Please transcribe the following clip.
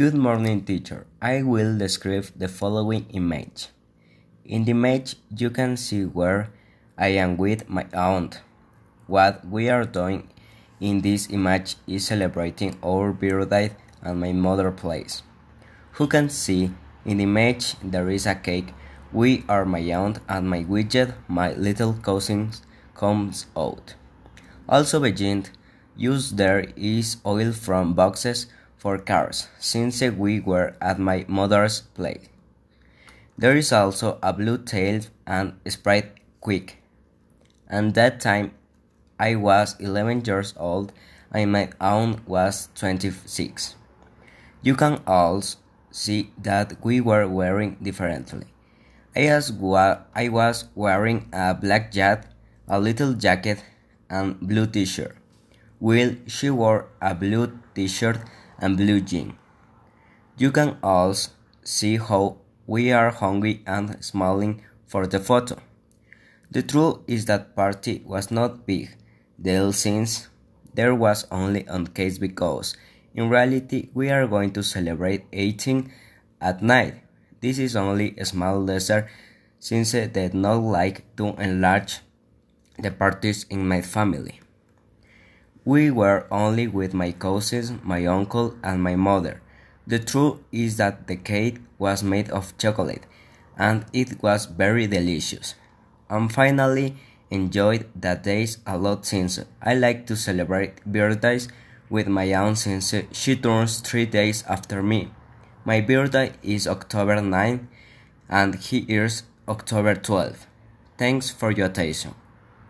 Good morning, teacher. I will describe the following image. In the image, you can see where I am with my aunt. What we are doing in this image is celebrating our birthday at my mother place. Who can see in the image there is a cake. We are my aunt and my widget, my little cousin, comes out. Also behind used there is oil from boxes for cars, since we were at my mother's place. There is also a blue tail and Sprite quick. And that time I was 11 years old and my aunt was 26. You can also see that we were wearing differently. I was, I was wearing a black jacket, a little jacket, and blue t-shirt, while she wore a blue t-shirt and blue jeans. You can also see how we are hungry and smiling for the photo. The truth is that party was not big deal since there was only on case because in reality we are going to celebrate 18 at night. This is only a small dessert since I did not like to enlarge the parties in my family. We were only with my cousins, my uncle, and my mother. The truth is that the cake was made of chocolate and it was very delicious. And finally, enjoyed that days a lot since I like to celebrate birthdays with my aunt since she turns three days after me. My birthday is October 9 and he is October 12. Thanks for your attention.